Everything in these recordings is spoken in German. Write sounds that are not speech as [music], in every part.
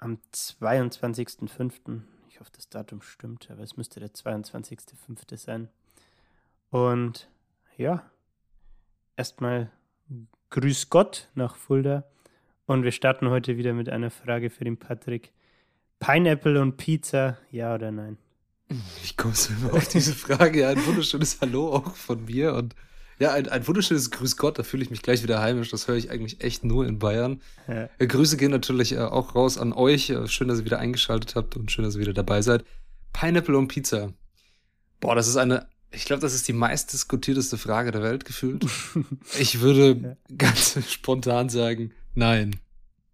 am 22.05. Ich hoffe, das Datum stimmt, aber es müsste der 22.05. sein. Und ja, erstmal Grüß Gott nach Fulda. Und wir starten heute wieder mit einer Frage für den Patrick. Pineapple und Pizza, ja oder nein? Wie kommst du immer auf diese Frage? Ein wunderschönes Hallo auch von mir und ja, ein, ein wunderschönes Grüß Gott, da fühle ich mich gleich wieder heimisch. Das höre ich eigentlich echt nur in Bayern. Ja. Äh, Grüße gehen natürlich äh, auch raus an euch. Äh, schön, dass ihr wieder eingeschaltet habt und schön, dass ihr wieder dabei seid. Pineapple und Pizza. Boah, das ist eine, ich glaube, das ist die meistdiskutierteste Frage der Welt gefühlt. [laughs] ich würde ja. ganz spontan sagen, nein.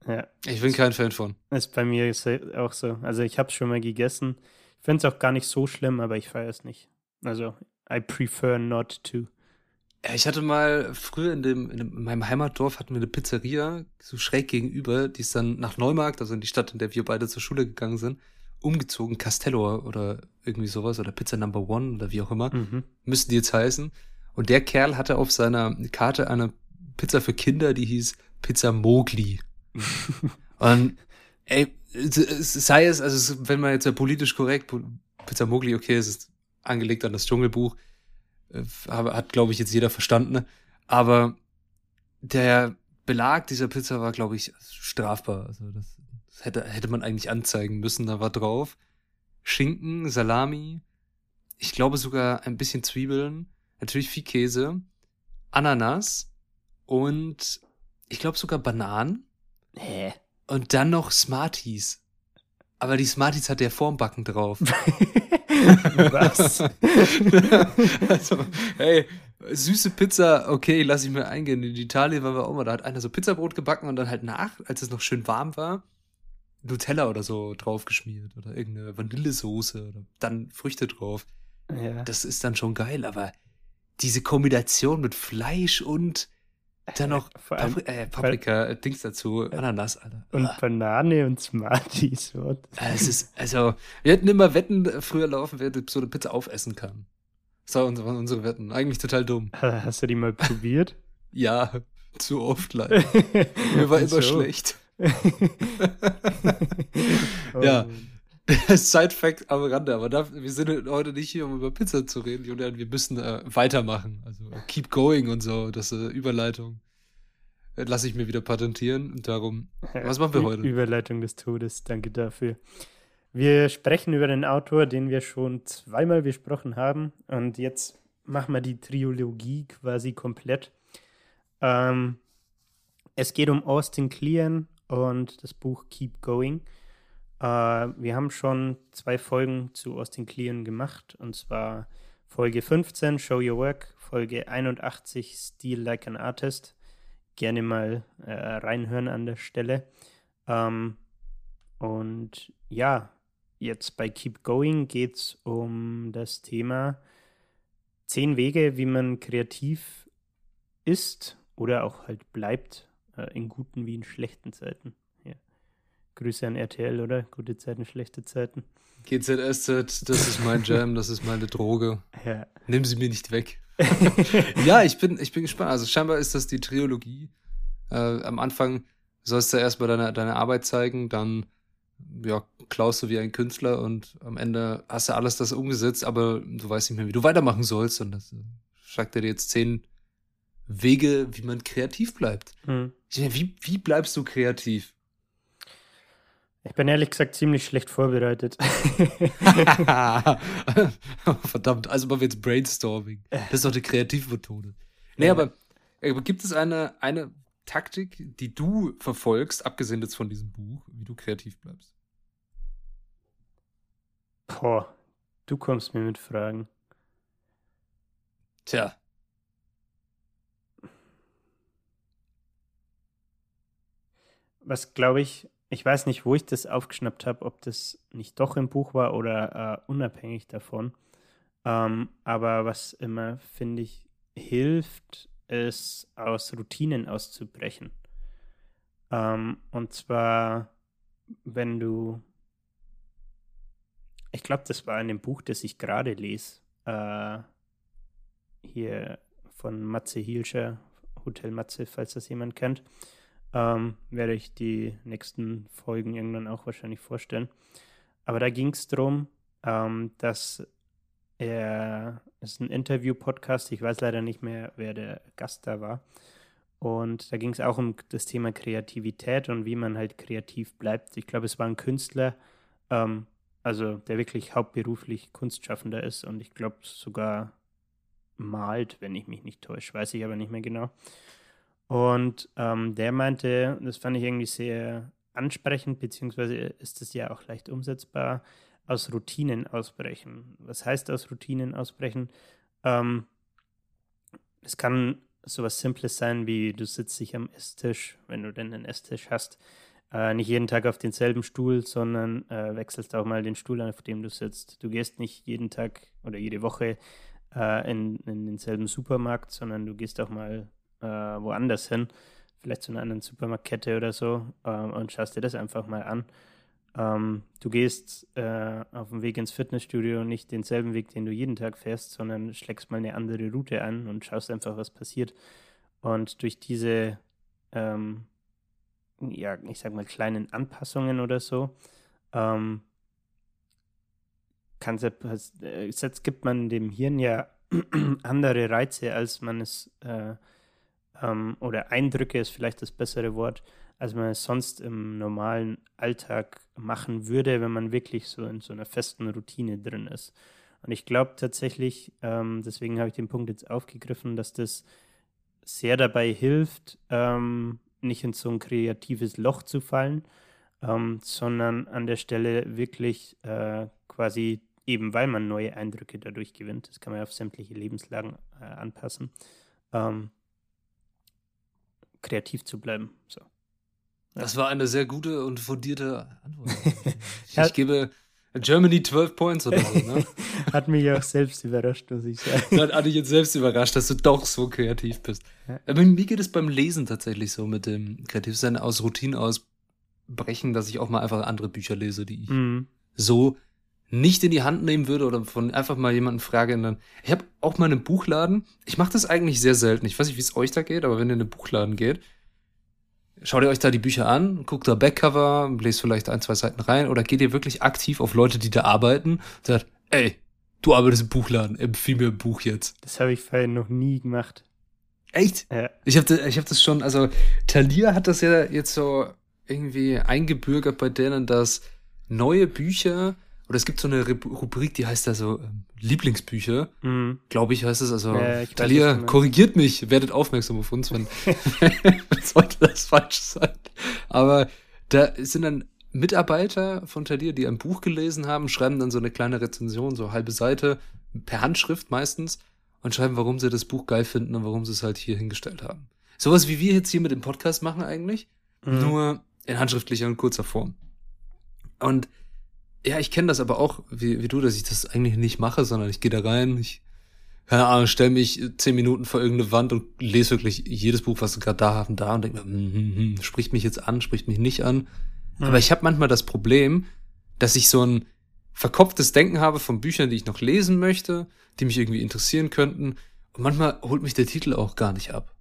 Ja. Ich bin kein Fan von. Ist bei mir auch so. Also ich habe es schon mal gegessen. Ich finde es auch gar nicht so schlimm, aber ich feiere es nicht. Also I prefer not to. Ja, ich hatte mal früher in, dem, in, dem, in meinem Heimatdorf hatten wir eine Pizzeria, so schräg gegenüber, die ist dann nach Neumarkt, also in die Stadt, in der wir beide zur Schule gegangen sind, umgezogen, Castello oder irgendwie sowas oder Pizza Number One oder wie auch immer, mhm. müssten die jetzt heißen. Und der Kerl hatte auf seiner Karte eine Pizza für Kinder, die hieß Pizza Mogli. [laughs] Und ey, sei es, also wenn man jetzt ja politisch korrekt, Pizza Mogli, okay, es ist angelegt an das Dschungelbuch, hat, glaube ich, jetzt jeder verstanden. Ne? Aber der Belag dieser Pizza war, glaube ich, strafbar. Also das, das, hätte, hätte man eigentlich anzeigen müssen. Da war drauf Schinken, Salami, ich glaube sogar ein bisschen Zwiebeln, natürlich viel Käse, Ananas und ich glaube sogar Bananen. Hä? Und dann noch Smarties. Aber die Smarties hat der Formbacken drauf. [laughs] Was? [laughs] also, hey, süße Pizza, okay, lass ich mir eingehen. In Italien waren wir auch mal, da hat einer so Pizzabrot gebacken und dann halt nach, als es noch schön warm war, Nutella oder so draufgeschmiert oder irgendeine Vanillesoße oder dann Früchte drauf. Ja. Das ist dann schon geil, aber diese Kombination mit Fleisch und dann noch [laughs] allem, Papri äh, Paprika, äh, Dings dazu, Ananas, Alter. Und ah. Banane und Smarties. What? Äh, es ist, also, wir hätten immer Wetten äh, früher laufen, wer so eine Pizza aufessen kann. Das waren unsere Wetten. Eigentlich total dumm. Hast du die mal probiert? [laughs] ja, zu oft [laughs] leider. Mir war immer so. schlecht. oh. Ja. [laughs] Side-Fact am Rande, aber da, wir sind heute nicht hier, um über Pizza zu reden, Julian. Wir müssen äh, weitermachen. Also keep going und so, das äh, Überleitung. Äh, lasse ich mir wieder patentieren. Und darum, was machen wir heute? Überleitung des Todes, danke dafür. Wir sprechen über den Autor, den wir schon zweimal besprochen haben. Und jetzt machen wir die Trilogie quasi komplett. Ähm, es geht um Austin Kleon und das Buch Keep Going. Äh, wir haben schon zwei Folgen zu Austin Kleon gemacht und zwar Folge 15 Show Your Work, Folge 81 Steal Like an Artist. Gerne mal äh, reinhören an der Stelle. Ähm, und ja, jetzt bei Keep Going geht es um das Thema zehn Wege, wie man kreativ ist oder auch halt bleibt, äh, in guten wie in schlechten Zeiten. Grüße an RTL, oder? Gute Zeiten, schlechte Zeiten. GZSZ, das ist mein [laughs] Jam, das ist meine Droge. Ja. Nimm sie mir nicht weg. [laughs] ja, ich bin, ich bin gespannt. Also scheinbar ist das die Trilogie. Äh, am Anfang sollst du erstmal deine, deine Arbeit zeigen, dann ja, klaust du wie ein Künstler und am Ende hast du alles das umgesetzt, aber du weißt nicht mehr, wie du weitermachen sollst. Und das äh, sagt er dir jetzt zehn Wege, wie man kreativ bleibt. Hm. Wie, wie bleibst du kreativ? Ich bin ehrlich gesagt ziemlich schlecht vorbereitet. [laughs] Verdammt, also machen wir jetzt Brainstorming. Das ist doch eine Kreativmethode. Nee, ja. aber, aber gibt es eine, eine Taktik, die du verfolgst, abgesehen jetzt von diesem Buch, wie du kreativ bleibst? Boah, du kommst mir mit Fragen. Tja. Was, glaube ich, ich weiß nicht, wo ich das aufgeschnappt habe, ob das nicht doch im Buch war oder äh, unabhängig davon. Ähm, aber was immer, finde ich, hilft, ist aus Routinen auszubrechen. Ähm, und zwar, wenn du, ich glaube, das war in dem Buch, das ich gerade lese, äh, hier von Matze Hielscher, Hotel Matze, falls das jemand kennt. Ähm, werde ich die nächsten Folgen irgendwann auch wahrscheinlich vorstellen. Aber da ging es darum, ähm, dass er, es ist ein Interview-Podcast, ich weiß leider nicht mehr, wer der Gast da war. Und da ging es auch um das Thema Kreativität und wie man halt kreativ bleibt. Ich glaube, es war ein Künstler, ähm, also der wirklich hauptberuflich Kunstschaffender ist und ich glaube sogar malt, wenn ich mich nicht täusche, weiß ich aber nicht mehr genau. Und ähm, der meinte, das fand ich irgendwie sehr ansprechend, beziehungsweise ist es ja auch leicht umsetzbar, aus Routinen ausbrechen. Was heißt aus Routinen ausbrechen? Ähm, es kann sowas Simples sein, wie du sitzt dich am Esstisch, wenn du denn einen Esstisch hast, äh, nicht jeden Tag auf denselben Stuhl, sondern äh, wechselst auch mal den Stuhl, auf dem du sitzt. Du gehst nicht jeden Tag oder jede Woche äh, in, in denselben Supermarkt, sondern du gehst auch mal äh, woanders hin, vielleicht zu einer anderen Supermarktkette oder so, äh, und schaust dir das einfach mal an. Ähm, du gehst äh, auf dem Weg ins Fitnessstudio nicht denselben Weg, den du jeden Tag fährst, sondern schlägst mal eine andere Route an und schaust einfach, was passiert. Und durch diese, ähm, ja, ich sag mal, kleinen Anpassungen oder so, ähm, kann äh, gibt man dem Hirn ja [clears throat] andere Reize, als man es äh, ähm, oder Eindrücke ist vielleicht das bessere Wort, als man es sonst im normalen Alltag machen würde, wenn man wirklich so in so einer festen Routine drin ist. Und ich glaube tatsächlich, ähm, deswegen habe ich den Punkt jetzt aufgegriffen, dass das sehr dabei hilft, ähm, nicht in so ein kreatives Loch zu fallen, ähm, sondern an der Stelle wirklich äh, quasi eben, weil man neue Eindrücke dadurch gewinnt, das kann man auf sämtliche Lebenslagen äh, anpassen, ähm, kreativ zu bleiben. So. Das war eine sehr gute und fundierte Antwort. [laughs] ich, ich gebe Germany 12 Points oder so, ne? [laughs] Hat mich auch selbst überrascht, muss ich sagen. Das hat dich jetzt selbst überrascht, dass du doch so kreativ bist. Ja. Aber mir geht es beim Lesen tatsächlich so mit dem Kreativsein aus Routinen ausbrechen, dass ich auch mal einfach andere Bücher lese, die ich mhm. so nicht in die Hand nehmen würde oder von einfach mal jemanden frage. Und dann, ich habe auch mal einen Buchladen. Ich mache das eigentlich sehr selten. Ich weiß nicht, wie es euch da geht, aber wenn ihr in einen Buchladen geht, schaut ihr euch da die Bücher an, guckt da Backcover, lest vielleicht ein, zwei Seiten rein oder geht ihr wirklich aktiv auf Leute, die da arbeiten und sagt, ey, du arbeitest im Buchladen, empfiehl mir ein Buch jetzt. Das habe ich vorher noch nie gemacht. Echt? Ja. Ich habe das, ich hab das schon, also Thalia hat das ja jetzt so irgendwie eingebürgert bei denen, dass neue Bücher oder es gibt so eine Rubrik, die heißt da so ähm, Lieblingsbücher, mhm. glaube ich, heißt es. Also, ja, Talia, korrigiert mich, werdet aufmerksam auf uns, wenn, [laughs] wenn [laughs] sollte das falsch sein. Aber da sind dann Mitarbeiter von Talia, die ein Buch gelesen haben, schreiben dann so eine kleine Rezension, so halbe Seite, per Handschrift meistens, und schreiben, warum sie das Buch geil finden und warum sie es halt hier hingestellt haben. Sowas wie wir jetzt hier mit dem Podcast machen eigentlich, mhm. nur in handschriftlicher und kurzer Form. Und ja, ich kenne das aber auch, wie, wie du, dass ich das eigentlich nicht mache, sondern ich gehe da rein, ich, keine Ahnung, stelle mich zehn Minuten vor irgendeine Wand und lese wirklich jedes Buch, was sie gerade da haben, da und denke mir, hm, hm, hm, spricht mich jetzt an, spricht mich nicht an. Mhm. Aber ich habe manchmal das Problem, dass ich so ein verkopftes Denken habe von Büchern, die ich noch lesen möchte, die mich irgendwie interessieren könnten. Und manchmal holt mich der Titel auch gar nicht ab.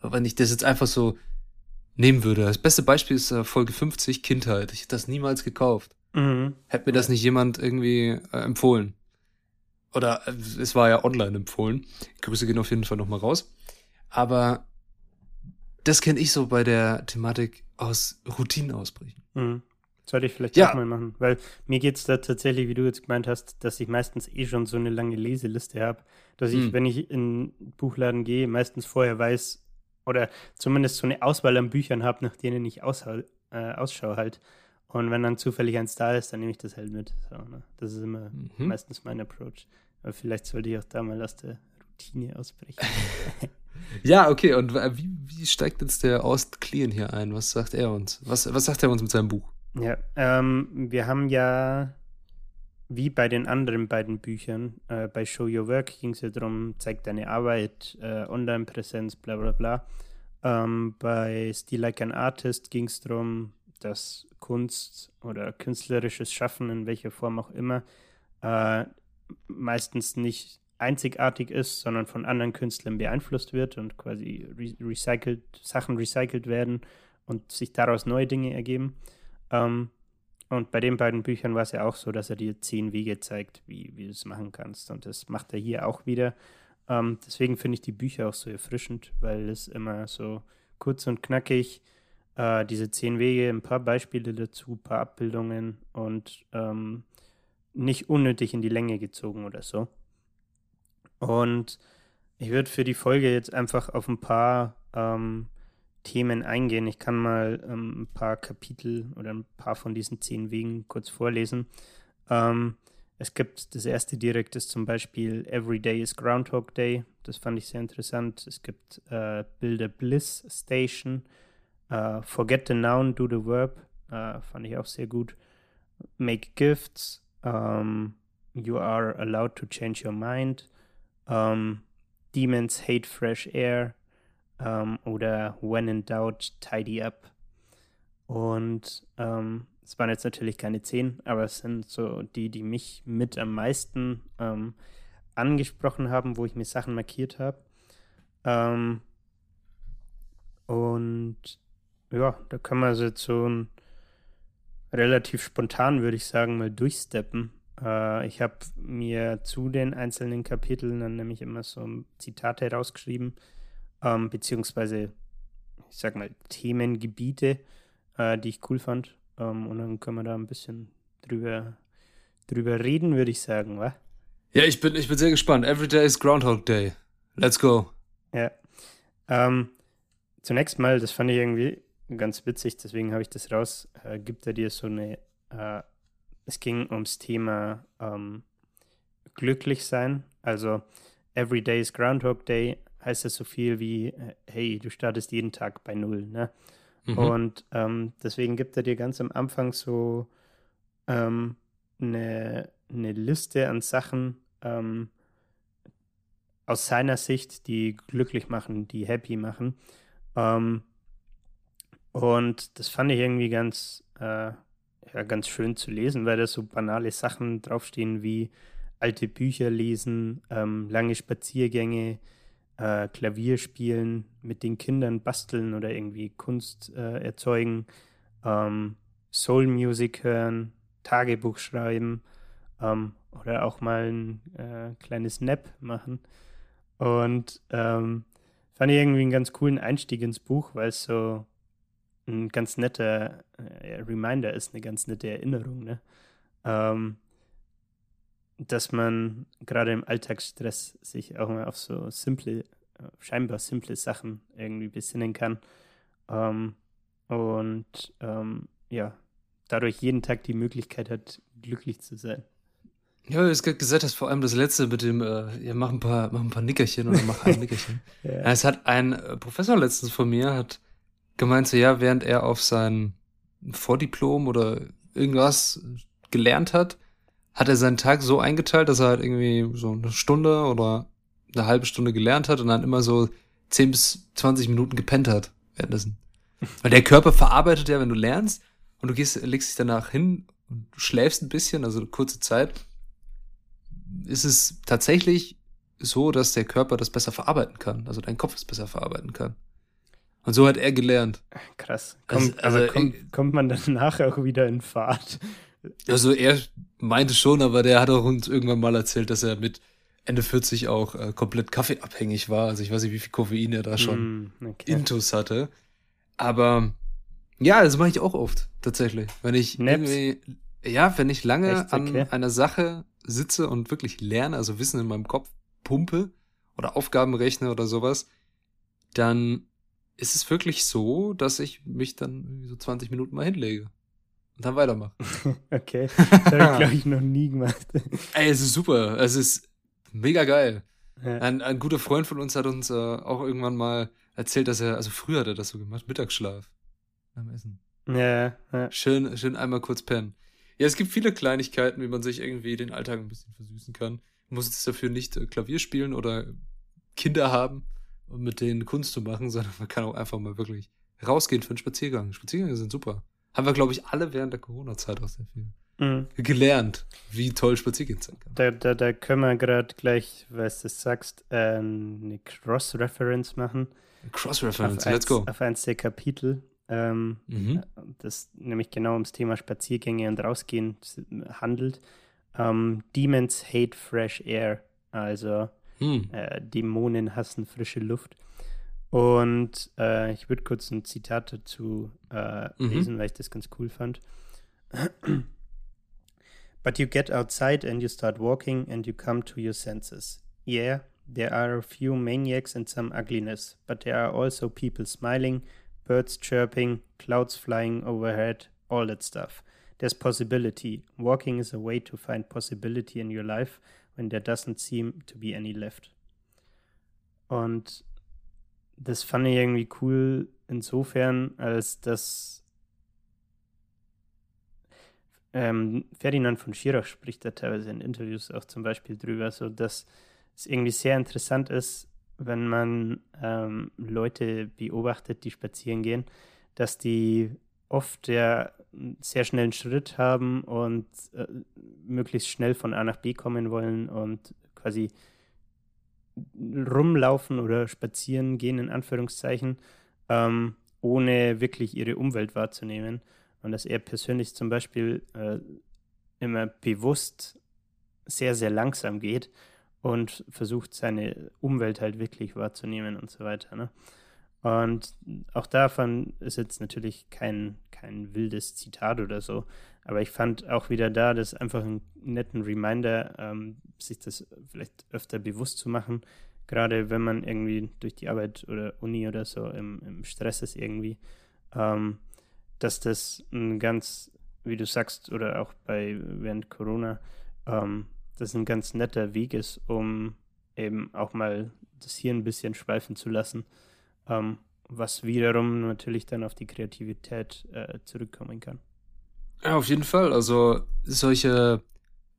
Aber wenn ich das jetzt einfach so nehmen würde. Das beste Beispiel ist äh, Folge 50, Kindheit. Ich hätte das niemals gekauft. Mhm. Hätte mir das nicht jemand irgendwie äh, empfohlen. Oder äh, es war ja online empfohlen. Grüße gehen auf jeden Fall nochmal raus. Aber das kenne ich so bei der Thematik aus Routinen ausbrechen. Mhm. Sollte ich vielleicht ja. auch mal machen. Weil mir geht es da tatsächlich, wie du jetzt gemeint hast, dass ich meistens eh schon so eine lange Leseliste habe, dass ich, mhm. wenn ich in den Buchladen gehe, meistens vorher weiß oder zumindest so eine Auswahl an Büchern habe, nach denen ich Ausschau, äh, Ausschau halt. Und wenn dann zufällig eins da ist, dann nehme ich das halt mit. So, ne? Das ist immer mhm. meistens mein Approach. Aber vielleicht sollte ich auch da mal aus der Routine ausbrechen. [laughs] Ja, okay, und wie, wie steigt jetzt der Ost Clean hier ein? Was sagt er uns? Was, was sagt er uns mit seinem Buch? Ja, ähm, wir haben ja, wie bei den anderen beiden Büchern, äh, bei Show Your Work ging es ja darum, zeig deine Arbeit, äh, Online-Präsenz, bla bla bla. Ähm, bei Still Like an Artist ging es darum, dass Kunst oder künstlerisches Schaffen, in welcher Form auch immer, äh, meistens nicht einzigartig ist, sondern von anderen Künstlern beeinflusst wird und quasi re recycelt, Sachen recycelt werden und sich daraus neue Dinge ergeben. Ähm, und bei den beiden Büchern war es ja auch so, dass er dir zehn Wege zeigt, wie, wie du es machen kannst. Und das macht er hier auch wieder. Ähm, deswegen finde ich die Bücher auch so erfrischend, weil es immer so kurz und knackig, äh, diese zehn Wege, ein paar Beispiele dazu, ein paar Abbildungen und ähm, nicht unnötig in die Länge gezogen oder so. Und ich würde für die Folge jetzt einfach auf ein paar ähm, Themen eingehen. Ich kann mal ähm, ein paar Kapitel oder ein paar von diesen zehn Wegen kurz vorlesen. Ähm, es gibt das erste direkt ist zum Beispiel Every Day is Groundhog Day. Das fand ich sehr interessant. Es gibt äh, Build a Bliss Station. Uh, forget the noun, do the verb. Uh, fand ich auch sehr gut. Make gifts. Um, you are allowed to change your mind. Um, demons hate fresh air. Um, oder when in doubt, tidy up. Und ähm, es waren jetzt natürlich keine zehn, aber es sind so die, die mich mit am meisten ähm, angesprochen haben, wo ich mir Sachen markiert habe. Ähm, und ja, da können wir also jetzt so ein relativ spontan, würde ich sagen, mal durchsteppen. Äh, ich habe mir zu den einzelnen Kapiteln dann nämlich immer so Zitate rausgeschrieben, ähm, beziehungsweise, ich sag mal, Themengebiete, äh, die ich cool fand. Ähm, und dann können wir da ein bisschen drüber, drüber reden, würde ich sagen, wa? Ja, ich bin, ich bin sehr gespannt. Every day is Groundhog Day. Let's go. Ja. Ähm, zunächst mal, das fand ich irgendwie ganz witzig, deswegen habe ich das raus, äh, gibt er dir so eine, äh, es ging ums Thema ähm, glücklich sein. Also, Every day is Groundhog Day heißt das so viel wie, äh, hey, du startest jeden Tag bei Null, ne? Mhm. Und ähm, deswegen gibt er dir ganz am Anfang so ähm, eine, eine Liste an Sachen ähm, aus seiner Sicht, die glücklich machen, die happy machen. Ähm, und das fand ich irgendwie ganz, äh, ja, ganz schön zu lesen, weil da so banale Sachen draufstehen wie alte Bücher lesen, ähm, lange Spaziergänge, äh, Klavier spielen, mit den Kindern basteln oder irgendwie Kunst äh, erzeugen, ähm, Soul Music hören, Tagebuch schreiben ähm, oder auch mal ein äh, kleines Nap machen. Und ähm, fand ich irgendwie einen ganz coolen Einstieg ins Buch, weil es so ein ganz netter äh, Reminder ist, eine ganz nette Erinnerung, ne? Ähm, dass man gerade im Alltagsstress sich auch mal auf so simple, äh, scheinbar simple Sachen irgendwie besinnen kann. Ähm, und ähm, ja, dadurch jeden Tag die Möglichkeit hat, glücklich zu sein. Ja, du hast gerade gesagt hast, vor allem das letzte mit dem, äh, ja, mach ein paar, mach ein paar Nickerchen oder mach ein [laughs] Nickerchen. ja. Es hat ein äh, Professor letztens von mir, hat gemeint, so ja, während er auf sein Vordiplom oder irgendwas gelernt hat, hat er seinen Tag so eingeteilt, dass er halt irgendwie so eine Stunde oder eine halbe Stunde gelernt hat und dann immer so 10 bis 20 Minuten gepennt hat währenddessen. [laughs] Weil der Körper verarbeitet ja, wenn du lernst und du gehst, legst dich danach hin und schläfst ein bisschen, also eine kurze Zeit, ist es tatsächlich so, dass der Körper das besser verarbeiten kann, also dein Kopf es besser verarbeiten kann. Und so hat er gelernt. Krass. Kommt, also, also kommt, kommt man dann [laughs] nachher auch wieder in Fahrt? Also er meinte schon, aber der hat auch uns irgendwann mal erzählt, dass er mit Ende 40 auch äh, komplett kaffeeabhängig war. Also ich weiß nicht, wie viel Koffein er da schon mm, okay. intus hatte. Aber ja, das mache ich auch oft, tatsächlich. Wenn ich Naps. irgendwie, ja, wenn ich lange Echt? Okay. an einer Sache sitze und wirklich lerne, also Wissen in meinem Kopf pumpe oder Aufgaben rechne oder sowas, dann ist es wirklich so, dass ich mich dann so 20 Minuten mal hinlege und dann weitermache. [laughs] okay. Das habe ich, glaube ich, noch nie gemacht. [laughs] Ey, es ist super. Es ist mega geil. Ja. Ein, ein guter Freund von uns hat uns äh, auch irgendwann mal erzählt, dass er, also früher hat er das so gemacht, Mittagsschlaf beim Essen. Ja, ja. Schön, schön einmal kurz pennen. Ja, es gibt viele Kleinigkeiten, wie man sich irgendwie den Alltag ein bisschen versüßen kann. Man muss jetzt dafür nicht äh, Klavier spielen oder Kinder haben, um mit denen Kunst zu machen, [laughs] sondern man kann auch einfach mal wirklich rausgehen für einen Spaziergang. Spaziergänge sind super. Haben wir, glaube ich, alle während der Corona-Zeit auch sehr viel mhm. gelernt, wie toll Spaziergehen sein kann. Da, da, da können wir gerade gleich, was du sagst, äh, eine Cross-Reference machen. Cross-Reference, let's go. Auf eins der Kapitel. Ähm, mhm. Das nämlich genau ums Thema Spaziergänge und Rausgehen handelt. Ähm, Demons hate fresh air. Also hm. äh, Dämonen hassen frische Luft. Und äh, ich würde kurz ein Zitat dazu äh, mhm. lesen, weil ich das ganz cool fand. [clears throat] But you get outside and you start walking and you come to your senses. Yeah, there are a few maniacs and some ugliness, but there are also people smiling, birds chirping, clouds flying overhead, all that stuff. There's possibility. Walking is a way to find possibility in your life when there doesn't seem to be any left. Und das fand ich irgendwie cool insofern, als dass ähm, Ferdinand von Schirach spricht da teilweise in Interviews auch zum Beispiel drüber, so dass es irgendwie sehr interessant ist, wenn man ähm, Leute beobachtet, die spazieren gehen, dass die oft ja sehr schnellen Schritt haben und äh, möglichst schnell von A nach B kommen wollen und quasi rumlaufen oder spazieren gehen, in Anführungszeichen, ähm, ohne wirklich ihre Umwelt wahrzunehmen. Und dass er persönlich zum Beispiel äh, immer bewusst sehr, sehr langsam geht und versucht, seine Umwelt halt wirklich wahrzunehmen und so weiter. Ne? Und auch davon ist jetzt natürlich kein, kein wildes Zitat oder so, aber ich fand auch wieder da, das einfach einen netten Reminder, ähm, sich das vielleicht öfter bewusst zu machen, gerade wenn man irgendwie durch die Arbeit oder Uni oder so im, im Stress ist irgendwie, ähm, dass das ein ganz, wie du sagst, oder auch bei während Corona, ähm, das ein ganz netter Weg ist, um eben auch mal das hier ein bisschen schweifen zu lassen, ähm, was wiederum natürlich dann auf die Kreativität äh, zurückkommen kann. Ja, auf jeden Fall. Also solche,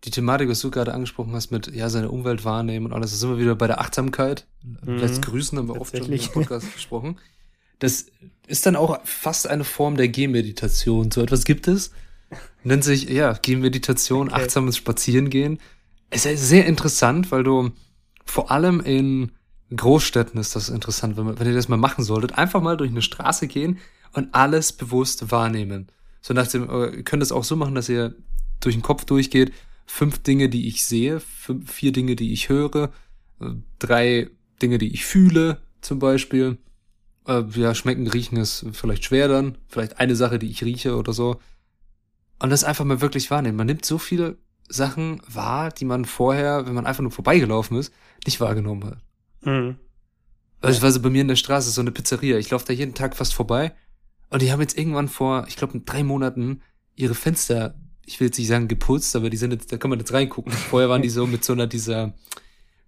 die Thematik, was du gerade angesprochen hast, mit ja, seine Umwelt wahrnehmen und alles, das sind wir wieder bei der Achtsamkeit. Mhm. Let's grüßen, haben wir oft schon im Podcast [laughs] gesprochen. Das ist dann auch fast eine Form der Gehmeditation. So etwas gibt es. Nennt sich, ja, Gehmeditation, okay. achtsames Spazierengehen. Es ist sehr interessant, weil du vor allem in Großstädten ist das interessant, wenn, wenn ihr das mal machen solltet. Einfach mal durch eine Straße gehen und alles bewusst wahrnehmen. So nach dem, äh, ihr könnt es auch so machen, dass ihr durch den Kopf durchgeht. Fünf Dinge, die ich sehe, fünf, vier Dinge, die ich höre, äh, drei Dinge, die ich fühle, zum Beispiel. Äh, ja, schmecken, riechen ist vielleicht schwer dann. Vielleicht eine Sache, die ich rieche oder so. Und das einfach mal wirklich wahrnehmen. Man nimmt so viele Sachen wahr, die man vorher, wenn man einfach nur vorbeigelaufen ist, nicht wahrgenommen hat. Mhm. Also bei mir in der Straße so eine Pizzeria. Ich laufe da jeden Tag fast vorbei und die haben jetzt irgendwann vor, ich glaube, drei Monaten ihre Fenster, ich will jetzt nicht sagen geputzt, aber die sind jetzt, da kann man jetzt reingucken. [laughs] Vorher waren die so mit so einer dieser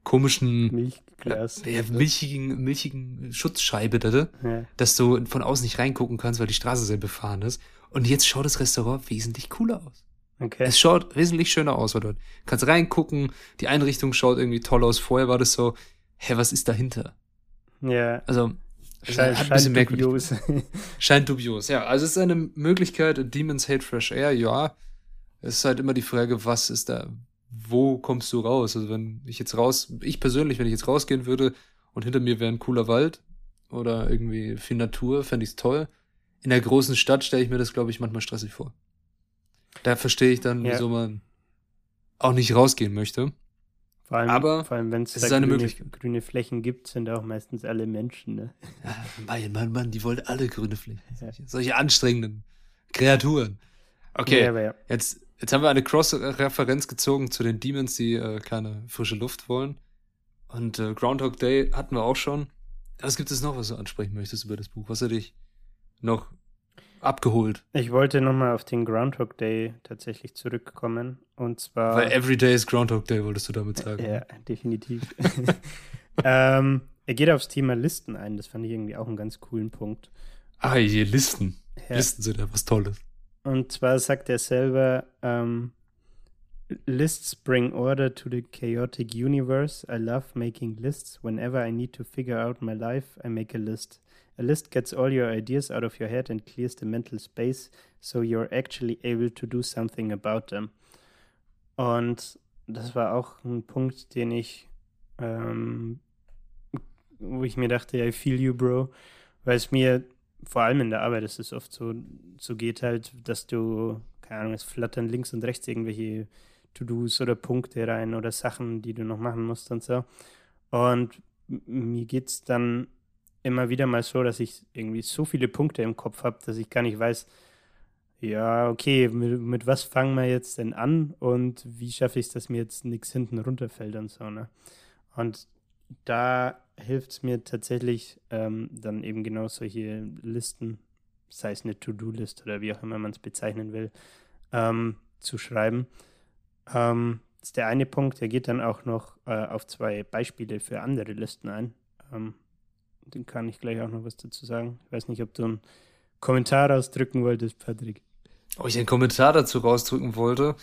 komischen Milchglas. Ja, milchigen, milchigen Schutzscheibe da, ja. dass du von außen nicht reingucken kannst, weil die Straße sehr befahren ist. Und jetzt schaut das Restaurant wesentlich cooler aus. Okay. Es schaut wesentlich schöner aus, weil du kannst reingucken, die Einrichtung schaut irgendwie toll aus. Vorher war das so, hä, was ist dahinter? Ja. Also, Schein, hat ein bisschen dubios. [laughs] Scheint dubios, ja. Also es ist eine Möglichkeit, Demons Hate Fresh Air, ja. Es ist halt immer die Frage, was ist da, wo kommst du raus? Also wenn ich jetzt raus, ich persönlich, wenn ich jetzt rausgehen würde und hinter mir wäre ein cooler Wald oder irgendwie viel Natur, fände ich es toll. In der großen Stadt stelle ich mir das, glaube ich, manchmal stressig vor. Da verstehe ich dann, ja. wieso man auch nicht rausgehen möchte. Vor allem, Aber vor allem wenn es da grüne, grüne, Flächen gibt, sind auch meistens alle Menschen. Ne? Ja, Mann, Mann, Mann, die wollen alle grüne Flächen. Ja. Solche anstrengenden Kreaturen. Okay, ja, ja. Jetzt, jetzt haben wir eine Cross-Referenz gezogen zu den Demons, die äh, keine frische Luft wollen. Und äh, Groundhog Day hatten wir auch schon. Was gibt es noch, was du ansprechen möchtest über das Buch? Was hat dich noch abgeholt. Ich wollte nochmal auf den Groundhog Day tatsächlich zurückkommen. Und zwar. Weil Everyday is Groundhog Day, wolltest du damit sagen. Ja, definitiv. [laughs] ähm, er geht aufs Thema Listen ein. Das fand ich irgendwie auch einen ganz coolen Punkt. Ah, hier Listen. Ja. Listen sind ja was Tolles. Und zwar sagt er selber, ähm, Lists bring order to the chaotic universe. I love making lists. Whenever I need to figure out my life, I make a list. A list gets all your ideas out of your head and clears the mental space, so you're actually able to do something about them. Und das war auch ein Punkt, den ich, ähm, wo ich mir dachte, I feel you, Bro, weil es mir vor allem in der Arbeit ist es oft so, so geht halt, dass du, keine Ahnung, es flattern links und rechts irgendwelche To-Dos oder Punkte rein oder Sachen, die du noch machen musst und so. Und mir geht es dann immer wieder mal so, dass ich irgendwie so viele Punkte im Kopf habe, dass ich gar nicht weiß, ja, okay, mit, mit was fangen wir jetzt denn an und wie schaffe ich es, dass mir jetzt nichts hinten runterfällt und so, ne? Und da hilft es mir tatsächlich ähm, dann eben genau solche Listen, sei es eine To-Do-List oder wie auch immer man es bezeichnen will, ähm, zu schreiben. Ähm, das ist der eine Punkt, der geht dann auch noch äh, auf zwei Beispiele für andere Listen ein. Ähm, den kann ich gleich auch noch was dazu sagen. Ich weiß nicht, ob du einen Kommentar ausdrücken wolltest, Patrick. Ob ich einen Kommentar dazu rausdrücken wollte.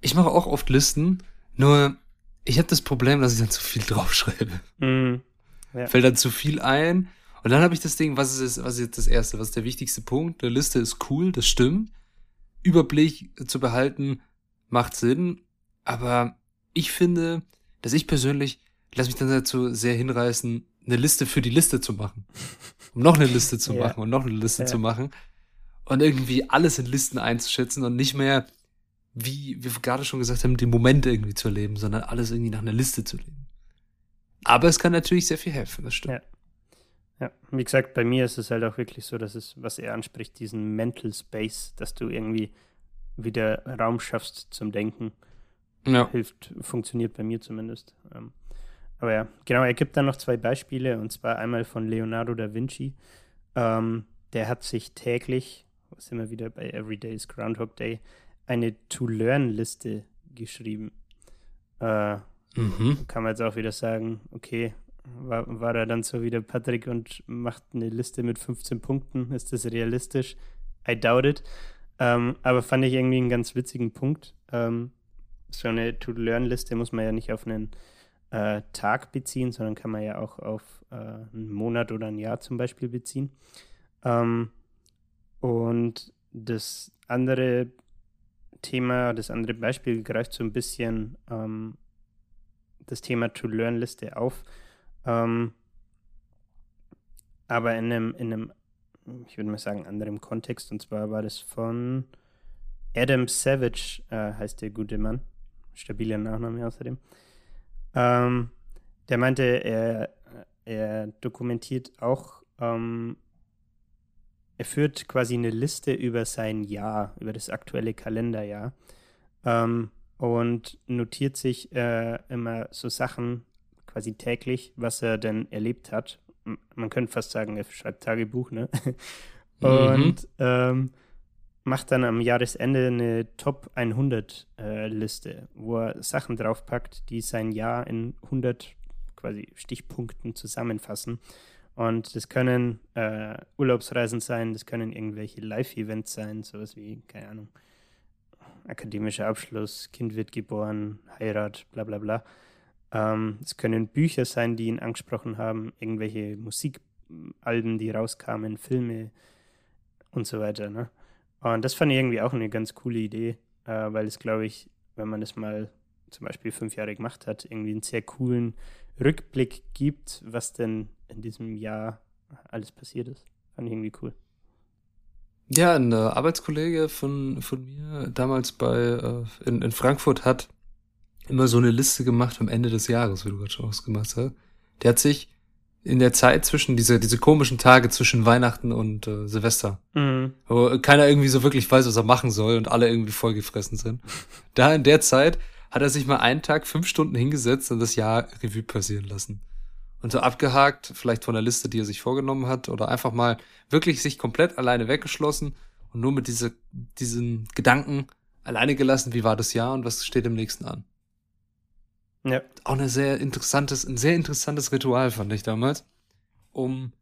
Ich mache auch oft Listen, nur ich habe das Problem, dass ich dann zu viel [laughs] draufschreibe. Mm, ja. Fällt dann zu viel ein. Und dann habe ich das Ding, was ist, was ist jetzt das Erste, was ist der wichtigste Punkt? Eine Liste ist cool, das stimmt. Überblick zu behalten macht Sinn, aber ich finde, dass ich persönlich, lass mich dann dazu sehr hinreißen, eine Liste für die Liste zu machen. Um noch eine Liste zu [laughs] ja. machen und noch eine Liste ja. zu machen. Und irgendwie alles in Listen einzuschätzen und nicht mehr, wie wir gerade schon gesagt haben, den Moment irgendwie zu erleben, sondern alles irgendwie nach einer Liste zu leben. Aber es kann natürlich sehr viel helfen, das stimmt. Ja. Ja, wie gesagt, bei mir ist es halt auch wirklich so, dass es, was er anspricht, diesen Mental Space, dass du irgendwie wieder Raum schaffst zum Denken. Ja. Hilft, funktioniert bei mir zumindest. Ähm, aber ja, genau, er gibt dann noch zwei Beispiele und zwar einmal von Leonardo da Vinci. Ähm, der hat sich täglich, was immer wieder bei Everyday is Groundhog Day, eine To-Learn-Liste geschrieben. Äh, mhm. Kann man jetzt auch wieder sagen, okay, war, war er dann so wie der Patrick und macht eine Liste mit 15 Punkten? Ist das realistisch? I doubt it. Ähm, aber fand ich irgendwie einen ganz witzigen Punkt. Ähm, so eine To-Learn-Liste muss man ja nicht auf einen äh, Tag beziehen, sondern kann man ja auch auf äh, einen Monat oder ein Jahr zum Beispiel beziehen. Ähm, und das andere Thema, das andere Beispiel greift so ein bisschen ähm, das Thema To-Learn-Liste auf. Ähm, aber in einem, in einem, ich würde mal sagen, anderem Kontext. Und zwar war das von Adam Savage, äh, heißt der gute Mann. Stabiler Nachname außerdem. Ähm, der meinte, er, er dokumentiert auch, ähm, er führt quasi eine Liste über sein Jahr, über das aktuelle Kalenderjahr ähm, und notiert sich äh, immer so Sachen quasi täglich, was er denn erlebt hat. Man könnte fast sagen, er schreibt Tagebuch, ne? [laughs] Mhm. und mhm. ähm, macht dann am Jahresende eine Top 100 äh, Liste, wo er Sachen draufpackt, die sein Jahr in 100 quasi Stichpunkten zusammenfassen. Und das können äh, Urlaubsreisen sein, das können irgendwelche Live-Events sein, sowas wie, keine Ahnung, akademischer Abschluss, Kind wird geboren, Heirat, bla bla bla. Ähm, es können Bücher sein, die ihn angesprochen haben, irgendwelche Musikalben, die rauskamen, Filme und so weiter. Ne? Und das fand ich irgendwie auch eine ganz coole Idee, äh, weil es, glaube ich, wenn man das mal zum Beispiel fünf Jahre gemacht hat, irgendwie einen sehr coolen Rückblick gibt, was denn in diesem Jahr alles passiert ist. Fand ich irgendwie cool. Ja, ein äh, Arbeitskollege von, von mir damals bei äh, in, in Frankfurt hat immer so eine Liste gemacht am Ende des Jahres, wie du gerade schon ausgemacht hast. Der hat sich in der Zeit zwischen diese diese komischen Tage zwischen Weihnachten und äh, Silvester, mhm. wo keiner irgendwie so wirklich weiß, was er machen soll und alle irgendwie vollgefressen sind. da in der Zeit hat er sich mal einen Tag fünf Stunden hingesetzt und das Jahr Revue passieren lassen. und so abgehakt, vielleicht von der Liste, die er sich vorgenommen hat, oder einfach mal wirklich sich komplett alleine weggeschlossen und nur mit diese, diesen Gedanken alleine gelassen, wie war das Jahr und was steht im nächsten an. Ja. Auch eine sehr interessantes, ein sehr interessantes Ritual fand ich damals, um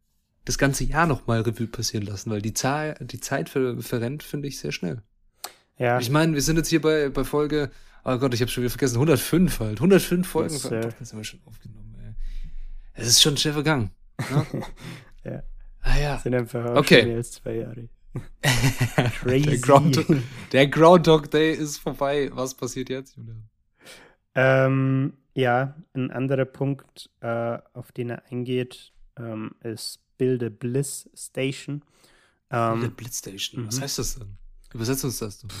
das ganze Jahr nochmal Revue passieren lassen, weil die Zahl, die Zeit ver verrennt, finde ich, sehr schnell. Ja. Ich meine, wir sind jetzt hier bei, bei Folge, oh Gott, ich habe schon wieder vergessen, 105 halt. 105 Folgen. Das, äh, das haben wir schon aufgenommen, ey. Es ist schon schnell vergangen. Ne? [laughs] ja. Ah ja. Sind einfach okay. schon mehr als zwei Jahre. [laughs] Crazy. Der, Ground, der Groundhog Day ist vorbei. Was passiert jetzt, Julian? Ähm, ja, ein anderer Punkt, äh, auf den er eingeht, ähm, ist Build a Bliss Station. Ähm, Build a Bliss Station, was mhm. heißt das denn? Übersetzt uns das. [laughs]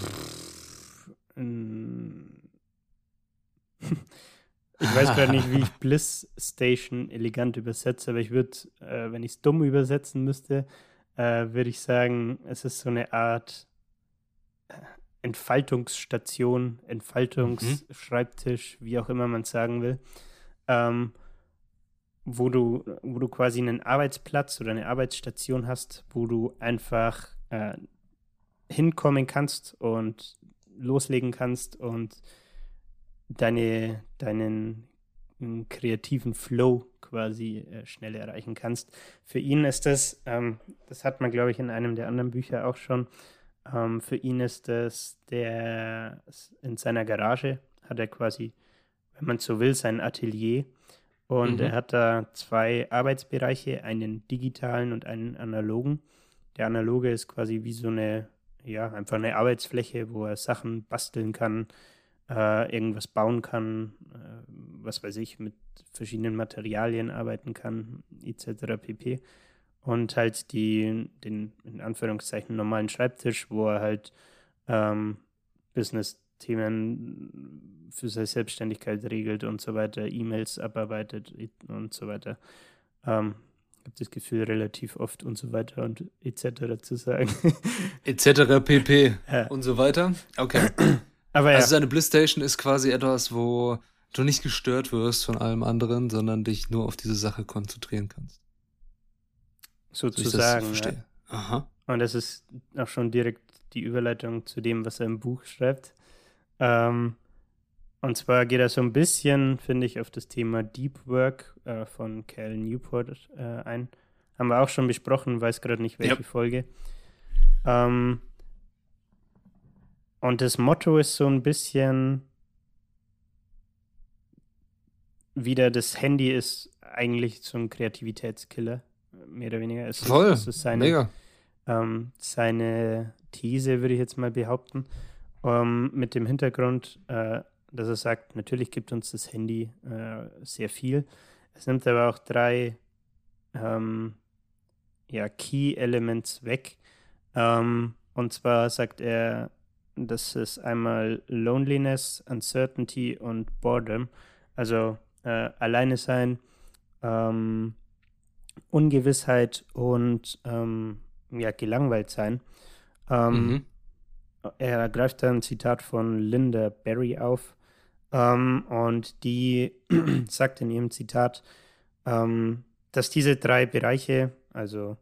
Ich weiß gerade nicht, wie ich [laughs] Bliss Station elegant übersetze, aber ich würde, äh, wenn ich es dumm übersetzen müsste, äh, würde ich sagen, es ist so eine Art äh, Entfaltungsstation, Entfaltungsschreibtisch, mhm. wie auch immer man es sagen will, ähm, wo, du, wo du quasi einen Arbeitsplatz oder eine Arbeitsstation hast, wo du einfach äh, hinkommen kannst und loslegen kannst und deine, deinen kreativen Flow quasi äh, schnell erreichen kannst. Für ihn ist das, ähm, das hat man, glaube ich, in einem der anderen Bücher auch schon, ähm, für ihn ist das der, in seiner Garage hat er quasi, wenn man so will, sein Atelier. Und mhm. er hat da zwei Arbeitsbereiche, einen digitalen und einen analogen. Der analoge ist quasi wie so eine, ja, einfach eine Arbeitsfläche, wo er Sachen basteln kann, äh, irgendwas bauen kann, äh, was weiß ich, mit verschiedenen Materialien arbeiten kann, etc. pp und halt die, den in Anführungszeichen normalen Schreibtisch, wo er halt ähm, Business-Themen für seine Selbstständigkeit regelt und so weiter, E-Mails abarbeitet und so weiter. Ähm, ich habe das Gefühl, relativ oft und so weiter und etc. zu sagen. [laughs] etc. pp. Ja. und so weiter. Okay. [clears throat] Aber ja. Also seine Blissstation ist quasi etwas, wo du nicht gestört wirst von allem anderen, sondern dich nur auf diese Sache konzentrieren kannst sozusagen. So ja. Aha. Und das ist auch schon direkt die Überleitung zu dem, was er im Buch schreibt. Ähm, und zwar geht er so ein bisschen, finde ich, auf das Thema Deep Work äh, von Cal Newport äh, ein. Haben wir auch schon besprochen, weiß gerade nicht welche ja. Folge. Ähm, und das Motto ist so ein bisschen wieder, das Handy ist eigentlich so ein Kreativitätskiller mehr oder weniger. Es Voll, ist, ist seine, mega. Ähm, seine These, würde ich jetzt mal behaupten, ähm, mit dem Hintergrund, äh, dass er sagt, natürlich gibt uns das Handy äh, sehr viel. Es nimmt aber auch drei ähm, ja, Key Elements weg. Ähm, und zwar sagt er, das ist einmal Loneliness, Uncertainty und Boredom. Also äh, alleine sein, ähm, Ungewissheit und ähm, ja, gelangweilt sein. Ähm, mhm. Er greift dann ein Zitat von Linda Berry auf ähm, und die [clears throat] sagt in ihrem Zitat, ähm, dass diese drei Bereiche, also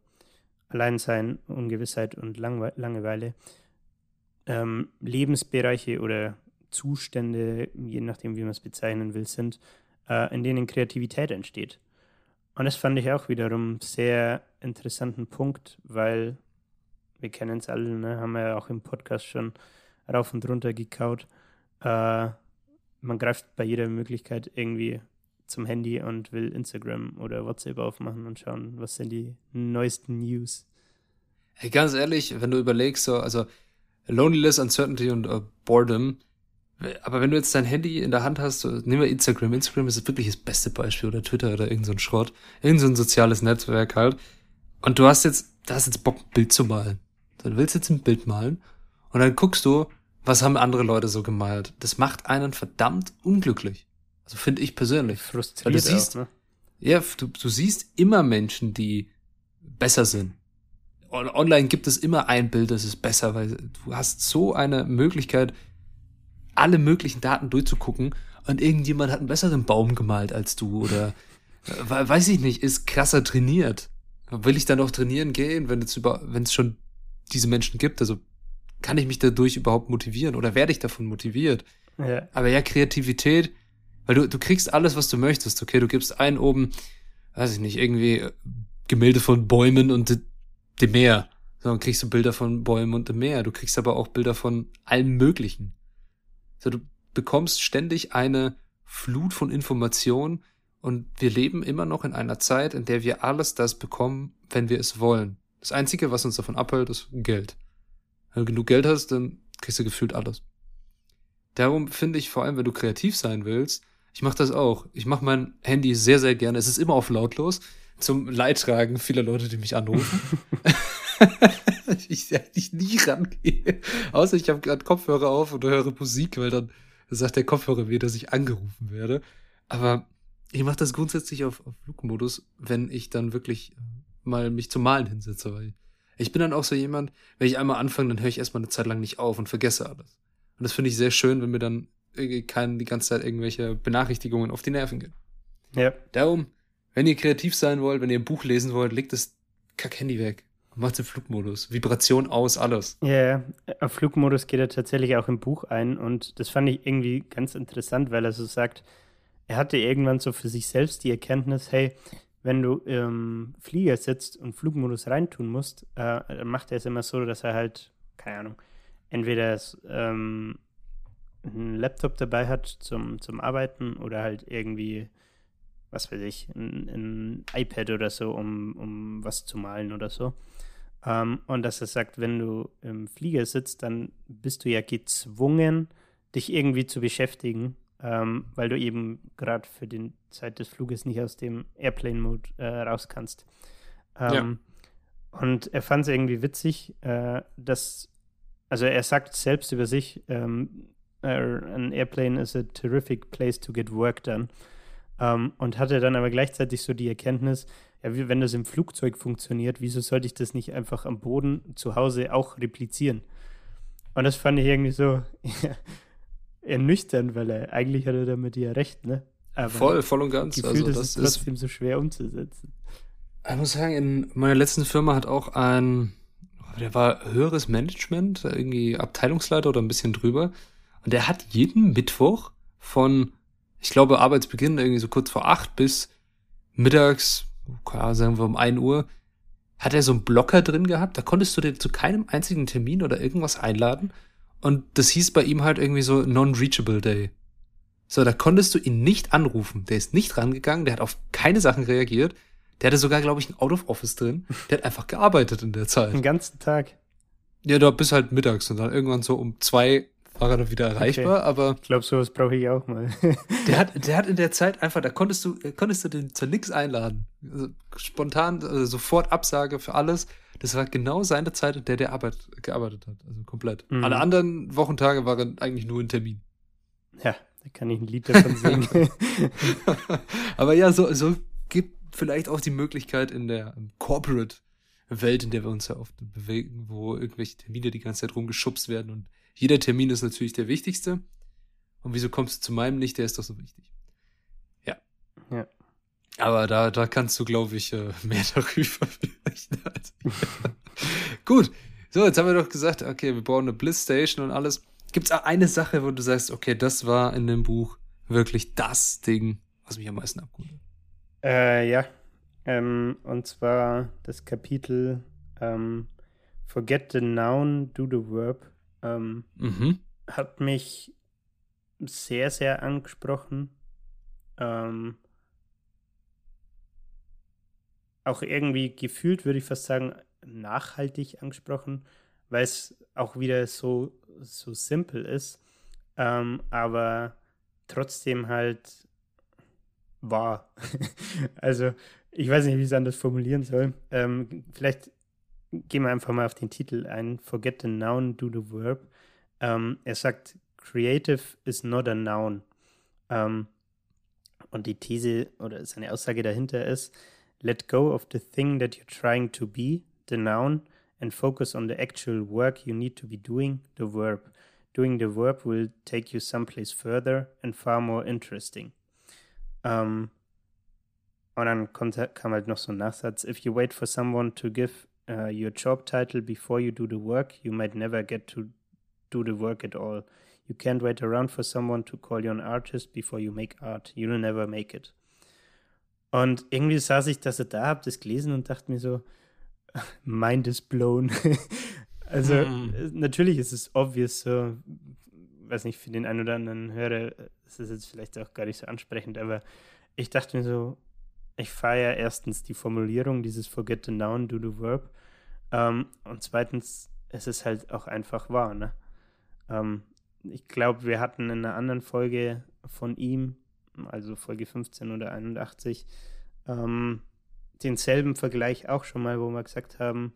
Alleinsein, Ungewissheit und Langwe Langeweile, ähm, Lebensbereiche oder Zustände, je nachdem, wie man es bezeichnen will, sind, äh, in denen Kreativität entsteht. Und das fand ich auch wiederum sehr interessanten Punkt, weil wir kennen es alle, ne? haben wir ja auch im Podcast schon rauf und runter gekaut. Äh, man greift bei jeder Möglichkeit irgendwie zum Handy und will Instagram oder WhatsApp aufmachen und schauen, was sind die neuesten News. Hey, ganz ehrlich, wenn du überlegst, so, also Loneliness, Uncertainty und uh, Boredom, aber wenn du jetzt dein Handy in der Hand hast, nehmen wir Instagram. Instagram ist wirklich das beste Beispiel oder Twitter oder irgendein so Schrott. Irgend so ein soziales Netzwerk halt. Und du hast jetzt, du hast jetzt Bock, ein Bild zu malen. Du willst jetzt ein Bild malen. Und dann guckst du, was haben andere Leute so gemalt. Das macht einen verdammt unglücklich. Also finde ich persönlich. Frustriert Weil du siehst, auch, ne? Ja, du, du siehst immer Menschen, die besser sind. Online gibt es immer ein Bild, das ist besser, weil du hast so eine Möglichkeit, alle möglichen Daten durchzugucken und irgendjemand hat einen besseren Baum gemalt als du oder Weiß ich nicht, ist krasser trainiert. Will ich dann auch trainieren gehen, wenn es über, wenn es schon diese Menschen gibt? Also kann ich mich dadurch überhaupt motivieren oder werde ich davon motiviert? Ja. Aber ja, Kreativität, weil du, du kriegst alles, was du möchtest, okay? Du gibst ein oben, weiß ich nicht, irgendwie äh, Gemälde von Bäumen und dem Meer. So, dann kriegst du Bilder von Bäumen und dem Meer. Du kriegst aber auch Bilder von allem Möglichen. So, du bekommst ständig eine Flut von Informationen und wir leben immer noch in einer Zeit, in der wir alles das bekommen, wenn wir es wollen. Das Einzige, was uns davon abhält, ist Geld. Wenn du genug Geld hast, dann kriegst du gefühlt alles. Darum finde ich vor allem, wenn du kreativ sein willst, ich mache das auch. Ich mache mein Handy sehr, sehr gerne. Es ist immer auf lautlos zum Leidtragen vieler Leute, die mich anrufen. [laughs] [laughs] ich eigentlich nie rangehe. Außer ich habe gerade Kopfhörer auf und höre Musik, weil dann sagt der Kopfhörer mir, dass ich angerufen werde. Aber ich mache das grundsätzlich auf, auf Flugmodus, wenn ich dann wirklich mal mich zum Malen hinsetze, weil ich bin dann auch so jemand, wenn ich einmal anfange, dann höre ich erstmal eine Zeit lang nicht auf und vergesse alles. Und das finde ich sehr schön, wenn mir dann kein, die ganze Zeit irgendwelche Benachrichtigungen auf die Nerven gehen. Ja. Darum, wenn ihr kreativ sein wollt, wenn ihr ein Buch lesen wollt, legt das Kack-Handy weg. Macht den Flugmodus. Vibration aus, alles. Ja, yeah, auf Flugmodus geht er tatsächlich auch im Buch ein und das fand ich irgendwie ganz interessant, weil er so sagt, er hatte irgendwann so für sich selbst die Erkenntnis, hey, wenn du im Flieger sitzt und Flugmodus reintun musst, äh, dann macht er es immer so, dass er halt, keine Ahnung, entweder es, ähm, einen Laptop dabei hat zum, zum Arbeiten oder halt irgendwie, was weiß ich, ein, ein iPad oder so, um, um was zu malen oder so. Ähm, und dass er sagt, wenn du im Flieger sitzt, dann bist du ja gezwungen, dich irgendwie zu beschäftigen, ähm, weil du eben gerade für die Zeit des Fluges nicht aus dem Airplane-Mode äh, raus kannst. Ähm, ja. Und er fand es irgendwie witzig, äh, dass, also er sagt selbst über sich, ähm, an Airplane is a terrific place to get work done. Um, und hatte dann aber gleichzeitig so die Erkenntnis, ja, wie, wenn das im Flugzeug funktioniert, wieso sollte ich das nicht einfach am Boden zu Hause auch replizieren? Und das fand ich irgendwie so [laughs] ernüchternd, weil er eigentlich hat er damit ja recht, ne? Aber voll, voll und ganz. Gefühlt also, das ist trotzdem so schwer umzusetzen. Ich muss sagen, in meiner letzten Firma hat auch ein, der war höheres Management, irgendwie Abteilungsleiter oder ein bisschen drüber. Und der hat jeden Mittwoch von, ich glaube, Arbeitsbeginn irgendwie so kurz vor acht bis mittags, sagen wir um ein Uhr, hat er so einen Blocker drin gehabt. Da konntest du dir zu keinem einzigen Termin oder irgendwas einladen. Und das hieß bei ihm halt irgendwie so Non-Reachable Day. So, da konntest du ihn nicht anrufen. Der ist nicht rangegangen, der hat auf keine Sachen reagiert. Der hatte sogar, glaube ich, ein Out of Office drin. Der hat einfach gearbeitet in der Zeit. Den ganzen Tag. Ja, da bis halt mittags und dann irgendwann so um zwei war er dann wieder erreichbar, okay. aber. Ich glaube, sowas brauche ich auch mal. [laughs] der hat, [laughs] der hat in der Zeit einfach, da konntest du, konntest du den zu nix einladen. Also spontan, also sofort Absage für alles. Das war genau seine Zeit, in der der Arbeit, gearbeitet hat. Also komplett. Mhm. Alle anderen Wochentage waren eigentlich nur ein Termin. Ja, da kann ich ein Lied davon singen. [laughs] aber ja, so, so gibt vielleicht auch die Möglichkeit in der Corporate Welt, in der wir uns ja oft bewegen, wo irgendwelche Termine die ganze Zeit rumgeschubst werden und jeder Termin ist natürlich der wichtigste. Und wieso kommst du zu meinem nicht? Der ist doch so wichtig. Ja. Ja. Aber da, da kannst du, glaube ich, äh, [laughs] mehr darüber vielleicht [laughs] Gut. So, jetzt haben wir doch gesagt, okay, wir bauen eine Bliss Station und alles. Gibt es eine Sache, wo du sagst, okay, das war in dem Buch wirklich das Ding, was mich am meisten abgeholt hat? Äh, ja. Ähm, und zwar das Kapitel ähm, Forget the Noun, Do the Verb ähm, mhm. Hat mich sehr, sehr angesprochen. Ähm, auch irgendwie gefühlt, würde ich fast sagen, nachhaltig angesprochen, weil es auch wieder so, so simpel ist, ähm, aber trotzdem halt wahr. [laughs] also, ich weiß nicht, wie ich es anders formulieren soll. Ähm, vielleicht gehen wir einfach mal auf den Titel ein. Forget the noun, do the verb. Ähm, er sagt, creative is not a noun. Ähm, und die These oder seine Aussage dahinter ist, let go of the thing that you're trying to be, the noun, and focus on the actual work you need to be doing, the verb. Doing the verb will take you someplace further and far more interesting. Ähm, Und dann kommt, kam halt noch so ein Nachsatz: If you wait for someone to give uh, your job title before you do the work, you might never get to do the work at all. You can't wait around for someone to call you an artist before you make art. You'll never make it. Und irgendwie saß ich, dass er da, hab das gelesen und dachte mir so, [laughs] mind is blown. [laughs] also mm. natürlich ist es obvious so, weiß nicht, für den einen oder anderen Hörer ist es jetzt vielleicht auch gar nicht so ansprechend, aber ich dachte mir so, ich feiere erstens die Formulierung, dieses Forget the Noun, do the Verb. Ähm, und zweitens, es ist halt auch einfach wahr. Ne? Ähm, ich glaube, wir hatten in einer anderen Folge von ihm, also Folge 15 oder 81, ähm, denselben Vergleich auch schon mal, wo wir gesagt haben,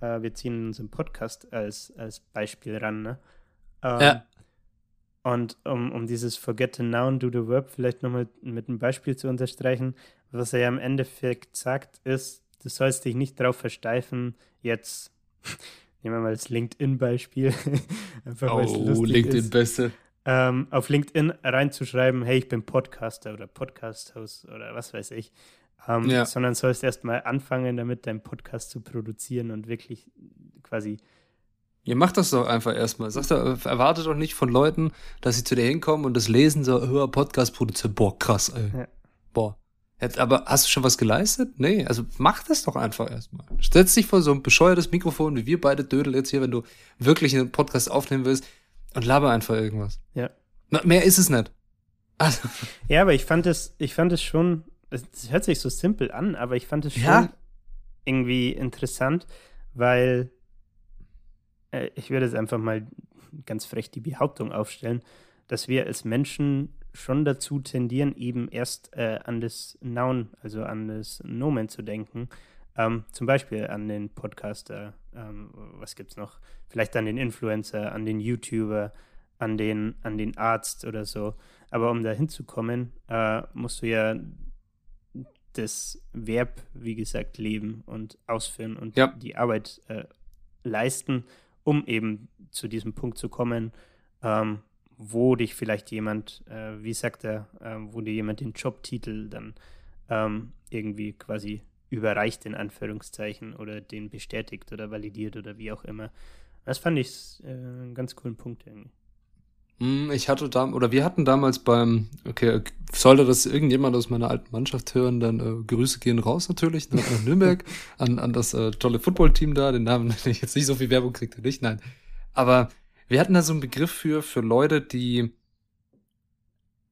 äh, wir ziehen unseren Podcast als, als Beispiel ran. Ne? Ähm, ja. Und um, um dieses Forget the Noun, do the Verb vielleicht nochmal mit einem Beispiel zu unterstreichen, was er ja im Endeffekt sagt, ist, du sollst dich nicht darauf versteifen, jetzt, [laughs] nehmen wir mal das LinkedIn-Beispiel. [laughs] Einfach oh, LinkedIn Beste. Ähm, auf LinkedIn reinzuschreiben, hey, ich bin Podcaster oder Podcast-Host oder was weiß ich. Ähm, ja. Sondern sollst erstmal anfangen, damit deinen Podcast zu produzieren und wirklich quasi Ihr macht das doch einfach erstmal. Sagt er, erwartet doch nicht von Leuten, dass sie zu dir hinkommen und das lesen, so, höher Podcast produziert. Boah, krass, ey. Ja. Boah. Aber hast du schon was geleistet? Nee, also mach das doch einfach erstmal. Setz dich vor so ein bescheuertes Mikrofon, wie wir beide Dödel jetzt hier, wenn du wirklich einen Podcast aufnehmen willst und laber einfach irgendwas. Ja. Na, mehr ist es nicht. Also. Ja, aber ich fand es, ich fand es schon, es hört sich so simpel an, aber ich fand es schon ja? irgendwie interessant, weil äh, ich würde jetzt einfach mal ganz frech die Behauptung aufstellen, dass wir als Menschen schon dazu tendieren, eben erst äh, an das Noun, also an das Nomen zu denken. Ähm, zum Beispiel an den Podcaster, ähm, was gibt's noch? Vielleicht an den Influencer, an den YouTuber, an den, an den Arzt oder so. Aber um da hinzukommen, äh, musst du ja das Verb, wie gesagt, leben und ausführen und ja. die Arbeit äh, leisten, um eben zu diesem Punkt zu kommen, ähm, wo dich vielleicht jemand, äh, wie sagt er, äh, wo dir jemand den Jobtitel dann ähm, irgendwie quasi überreicht, in Anführungszeichen, oder den bestätigt oder validiert oder wie auch immer. Das fand ich äh, einen ganz coolen Punkt irgendwie. Hm, ich hatte da, oder wir hatten damals beim, okay, sollte das irgendjemand aus meiner alten Mannschaft hören, dann äh, Grüße gehen raus natürlich nach, Nürnberg an, an das äh, tolle Footballteam da. Den Namen, [laughs] den ich jetzt nicht so viel Werbung kriegte, nicht, nein. Aber wir hatten da so einen Begriff für, für Leute, die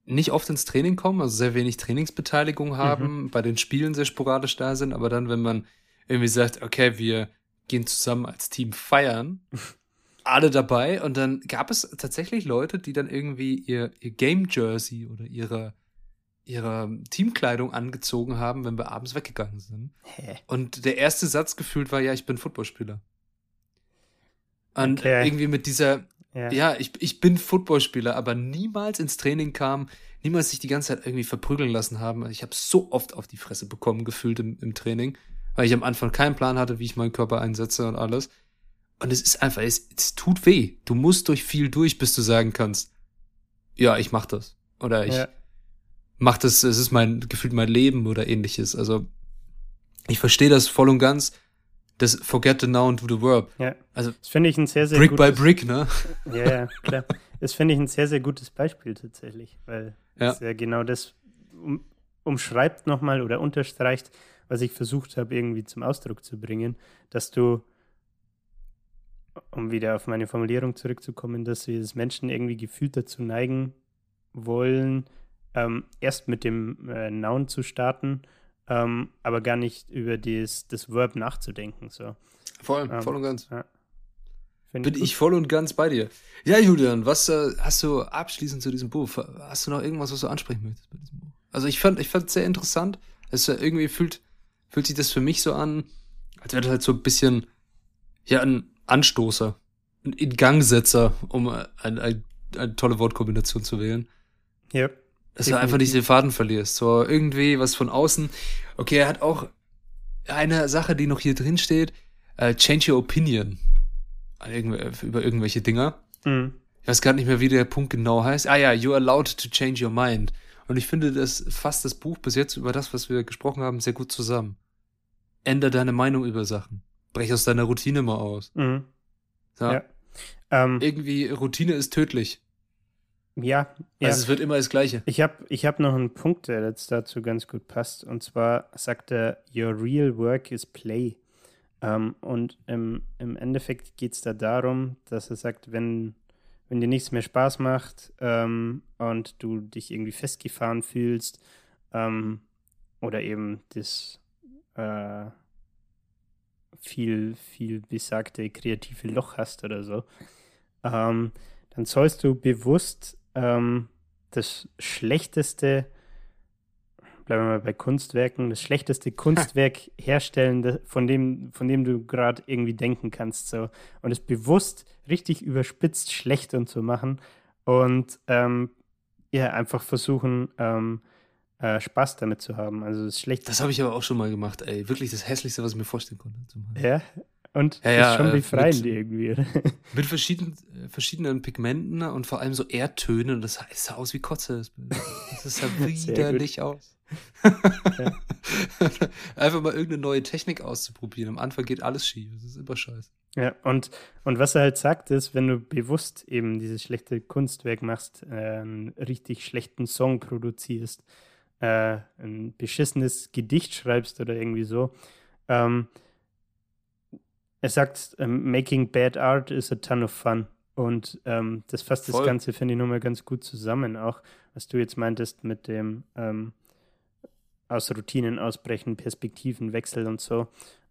nicht oft ins Training kommen, also sehr wenig Trainingsbeteiligung haben, mhm. bei den Spielen sehr sporadisch da sind, aber dann, wenn man irgendwie sagt, okay, wir gehen zusammen als Team feiern, [laughs] alle dabei und dann gab es tatsächlich Leute, die dann irgendwie ihr, ihr Game Jersey oder ihre, ihre Teamkleidung angezogen haben, wenn wir abends weggegangen sind. Hä? Und der erste Satz gefühlt war, ja, ich bin Footballspieler. Und okay. irgendwie mit dieser, ja, ja ich, ich bin Footballspieler, aber niemals ins Training kam, niemals sich die ganze Zeit irgendwie verprügeln lassen haben. Also ich habe so oft auf die Fresse bekommen, gefühlt im, im Training, weil ich am Anfang keinen Plan hatte, wie ich meinen Körper einsetze und alles. Und es ist einfach, es, es tut weh. Du musst durch viel durch, bis du sagen kannst, ja, ich mach das. Oder ich ja. mach das, es ist mein, gefühlt mein Leben oder ähnliches. Also, ich verstehe das voll und ganz das Forget the Noun to the Verb. Ja. Also das finde ich ein sehr, sehr Brick gutes, by Brick, ne? Ja, ja, klar. Das finde ich ein sehr, sehr gutes Beispiel tatsächlich, weil ja. es ja genau das um, umschreibt nochmal oder unterstreicht, was ich versucht habe, irgendwie zum Ausdruck zu bringen, dass du, um wieder auf meine Formulierung zurückzukommen, dass wir als Menschen irgendwie gefühlt dazu neigen wollen, ähm, erst mit dem äh, Noun zu starten ähm, aber gar nicht über das, das Verb nachzudenken. So. Voll, ähm, voll und ganz. Ja. Bin ich, ich voll und ganz bei dir. Ja, Julian, was äh, hast du abschließend zu diesem Buch? Hast du noch irgendwas, was du ansprechen möchtest bei diesem Buch? Also ich fand, ich fand es sehr interessant. Es äh, irgendwie fühlt, fühlt sich das für mich so an, als wäre das halt so ein bisschen, ja, ein Anstoßer, ein Ingangsetzer, um äh, eine, eine, eine tolle Wortkombination zu wählen. Ja. Dass du einfach nicht den Faden verlierst. So irgendwie was von außen. Okay, er hat auch eine Sache, die noch hier drin steht. Uh, change your opinion. Über irgendwelche Dinger. Mhm. Ich weiß gar nicht mehr, wie der Punkt genau heißt. Ah ja, you're allowed to change your mind. Und ich finde, das fasst das Buch bis jetzt über das, was wir gesprochen haben, sehr gut zusammen. Änder deine Meinung über Sachen. Brech aus deiner Routine mal aus. Mhm. Ja. Ja. Ähm, Irgendwie, Routine ist tödlich. Ja, ja. Also es wird immer das Gleiche. Ich habe ich hab noch einen Punkt, der jetzt dazu ganz gut passt. Und zwar sagt er, Your real work is play. Ähm, und im, im Endeffekt geht es da darum, dass er sagt, wenn, wenn dir nichts mehr Spaß macht ähm, und du dich irgendwie festgefahren fühlst ähm, oder eben das äh, viel, viel besagte kreative Loch hast oder so, ähm, dann sollst du bewusst ähm, das schlechteste, bleiben wir mal bei Kunstwerken, das schlechteste Kunstwerk herstellen, von dem, von dem du gerade irgendwie denken kannst. So. Und es bewusst richtig überspitzt schlecht und zu machen. Und ähm, ja, einfach versuchen, ähm, äh, Spaß damit zu haben. Also das Schlechteste. Das habe ich aber auch schon mal gemacht, ey. Wirklich das Hässlichste, was ich mir vorstellen konnte. zu machen. Ja. Und Ja, das ja, ist schon äh, befreiend [laughs] mit- irgendwie. Oder? Mit verschiedenen, verschiedenen Pigmenten und vor allem so Erdtönen. Und das sah, aus wie Kotze. Das sah [laughs] widerlich aus. [laughs] Einfach mal irgendeine neue Technik auszuprobieren. Am Anfang geht alles schief. Das ist immer scheiße. Ja, und, und was er halt sagt, ist, wenn du bewusst eben dieses schlechte Kunstwerk machst, äh, einen richtig schlechten Song produzierst, äh, ein beschissenes Gedicht schreibst oder irgendwie so, ähm, er sagt, ähm, making bad art is a ton of fun. Und ähm, das fasst das Voll. Ganze, finde ich, nochmal ganz gut zusammen, auch was du jetzt meintest mit dem ähm, aus Routinen ausbrechen, Perspektivenwechsel und so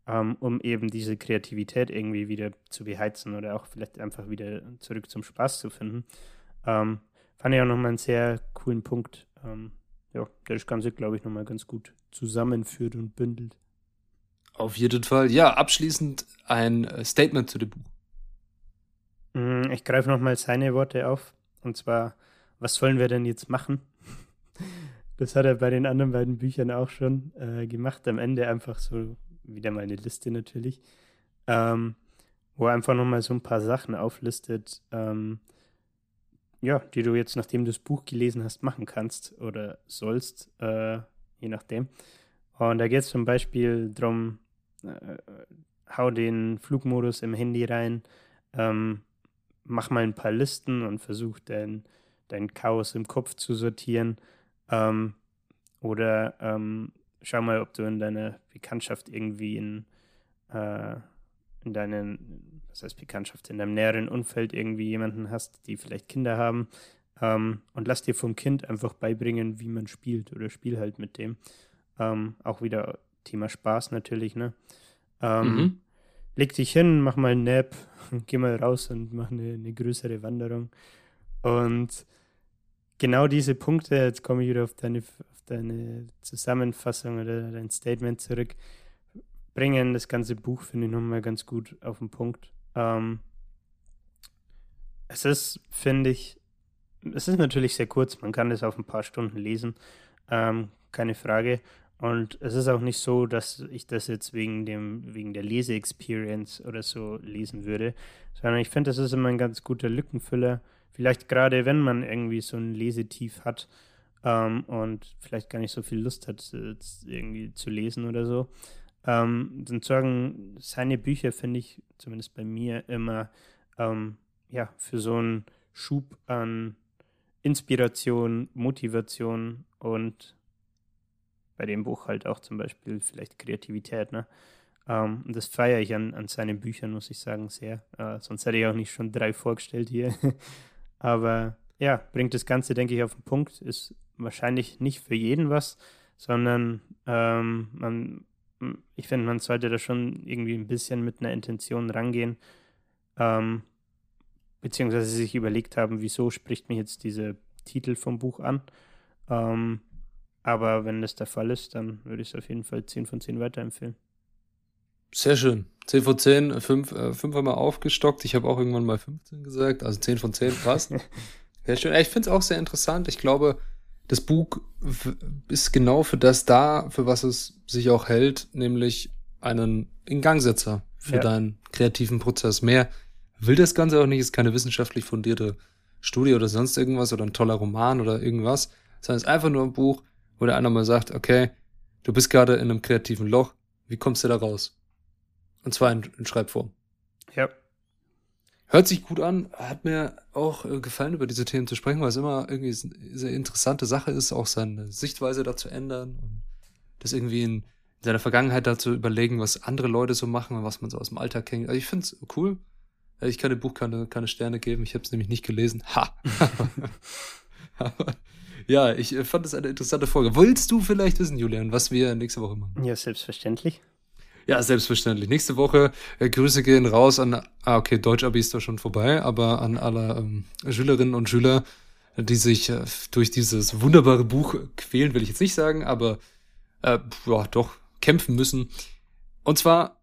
ähm, um eben diese Kreativität irgendwie wieder zu beheizen oder auch vielleicht einfach wieder zurück zum Spaß zu finden. Ähm, fand ich auch nochmal einen sehr coolen Punkt. Ja, der das Ganze, glaube ich, nochmal ganz gut zusammenführt und bündelt. Auf jeden Fall. Ja, abschließend ein äh, Statement zu dem Buch. Mm, Ich greife nochmal seine Worte auf. Und zwar, was sollen wir denn jetzt machen? [laughs] Das hat er bei den anderen beiden Büchern auch schon äh, gemacht. Am Ende einfach so, wieder mal eine Liste natürlich, ähm, wo er einfach nochmal so ein paar Sachen auflistet, ähm, ja, die du jetzt, nachdem du das Buch gelesen hast, machen kannst oder sollst, äh, je nachdem. Und da geht es zum Beispiel darum, äh, hau den Flugmodus im Handy rein, ähm, mach mal ein paar Listen und versuch dein, dein Chaos im Kopf zu sortieren. Ähm, oder ähm, schau mal, ob du in deiner Bekanntschaft irgendwie in, äh, in deinen, was heißt Bekanntschaft, in deinem näheren Umfeld irgendwie jemanden hast, die vielleicht Kinder haben. Ähm, und lass dir vom Kind einfach beibringen, wie man spielt oder spiel halt mit dem. Ähm, auch wieder Thema Spaß natürlich, ne? Ähm, Mhm. leg dich hin, mach mal einen Nap, [laughs] geh mal raus und mach eine, eine größere Wanderung. Und genau diese Punkte, jetzt komme ich wieder auf deine, auf deine Zusammenfassung oder dein Statement zurück, bringen das ganze Buch, finde ich, nochmal ganz gut auf den Punkt. Ähm, es ist, finde ich, es ist natürlich sehr kurz, man kann das auf ein paar Stunden lesen, ähm, keine Frage. Und es ist auch nicht so, dass ich das jetzt wegen dem, wegen der Lese-Experience oder so lesen würde, sondern ich finde, das ist immer ein ganz guter Lückenfüller. Vielleicht gerade, wenn man irgendwie so ein Lesetief hat ähm, und vielleicht gar nicht so viel Lust hat, irgendwie zu lesen oder so. Ähm, dann sorgen seine Bücher, finde ich, zumindest bei mir, immer ähm, ja, für so einen Schub an Inspiration, Motivation und bei dem Buch halt auch zum Beispiel vielleicht Kreativität, ne? Ähm, und das feiere ich an, an seinen Büchern, muss ich sagen, sehr. Äh, sonst hätte ich auch nicht schon drei vorgestellt hier. [laughs] Aber ja, bringt das Ganze, denke ich, auf den Punkt. Ist wahrscheinlich nicht für jeden was, sondern ähm, man, ich finde, man sollte da schon irgendwie ein bisschen mit einer Intention rangehen. Ähm, beziehungsweise sich überlegt haben, wieso spricht mich jetzt dieser Titel vom Buch an. Ähm, aber wenn das der Fall ist, dann würde ich es auf jeden Fall 10 von 10 weiterempfehlen. Sehr schön. 10 von 10, 5, äh, 5 haben wir aufgestockt. Ich habe auch irgendwann mal 15 gesagt. Also 10 von 10 passt. [laughs] Sehr schön. Ich finde es auch sehr interessant. Ich glaube, das Buch ist genau für das da, für was es sich auch hält, nämlich einen Ingangsetzer für Ja. deinen kreativen Prozess. Mehr will das Ganze auch nicht, ist keine wissenschaftlich fundierte Studie oder sonst irgendwas oder ein toller Roman oder irgendwas, sondern es ist einfach nur ein Buch, wo der einer mal sagt, okay, du bist gerade in einem kreativen Loch, wie kommst du da raus? Und zwar in, in Schreibform. Ja. Hört sich gut an, hat mir auch äh, gefallen, über diese Themen zu sprechen, weil es immer irgendwie eine sehr interessante Sache ist, auch seine Sichtweise da zu ändern und das irgendwie in, in seiner Vergangenheit da zu überlegen, was andere Leute so machen und was man so aus dem Alltag kennt. Also ich finde es cool. Äh, ich kann dem Buch keine, keine Sterne geben, ich habe es nämlich nicht gelesen. Ha! [laughs] [laughs] Aber ja, ich äh, fand es eine interessante Folge. Wolltest du vielleicht wissen, Julian, was wir nächste Woche machen? Ja, selbstverständlich. Ja, selbstverständlich. Nächste Woche äh, Grüße gehen raus an, ah, okay, Deutsch-Abi ist da schon vorbei, aber an alle ähm, Schülerinnen und Schüler, die sich äh, durch dieses wunderbare Buch quälen, will ich jetzt nicht sagen, aber äh, ja, doch kämpfen müssen. Und zwar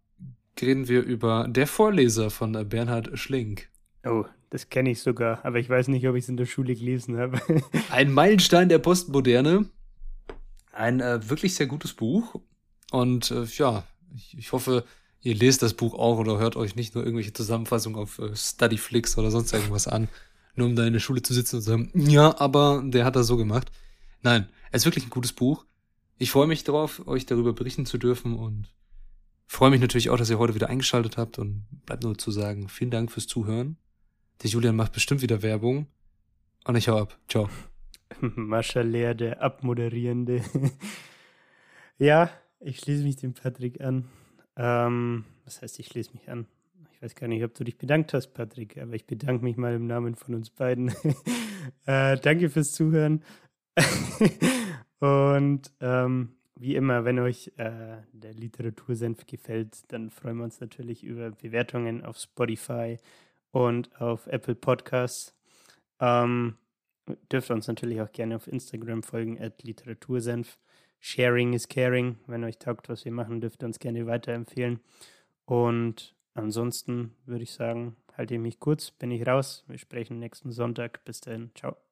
reden wir über Der Vorleser von äh, Bernhard Schlink. Oh, das kenne ich sogar, aber ich weiß nicht, ob ich es in der Schule gelesen habe. [laughs] Ein Meilenstein der Postmoderne. Ein äh, wirklich sehr gutes Buch. Und äh, ja, ich, ich hoffe, ihr lest das Buch auch oder hört euch nicht nur irgendwelche Zusammenfassungen auf äh, Studyflix oder sonst irgendwas an, nur um da in der Schule zu sitzen und zu sagen, ja, aber der hat das so gemacht. Nein, es ist wirklich ein gutes Buch. Ich freue mich darauf, euch darüber berichten zu dürfen und freue mich natürlich auch, dass ihr heute wieder eingeschaltet habt und bleibt nur zu sagen, vielen Dank fürs Zuhören. Der Julian macht bestimmt wieder Werbung und ich hau ab. Ciao. [laughs] Mascha Leer, der Abmoderierende. [laughs] ja, ich schließe mich dem Patrick an. Ähm, was heißt, ich schließe mich an? Ich weiß gar nicht, ob du dich bedankt hast, Patrick, aber ich bedanke mich mal im Namen von uns beiden. [laughs] äh, danke fürs Zuhören. Und ähm, wie immer, wenn euch äh, der Literatursenf gefällt, dann freuen wir uns natürlich über Bewertungen auf Spotify und auf Apple Podcasts. Ähm, dürft uns natürlich auch gerne auf Instagram folgen, at Literatursenf. Sharing is caring. Wenn euch taugt, was wir machen, dürft ihr uns gerne weiterempfehlen. Und ansonsten würde ich sagen, halte ich mich kurz, bin ich raus. Wir sprechen nächsten Sonntag. Bis dahin. Ciao.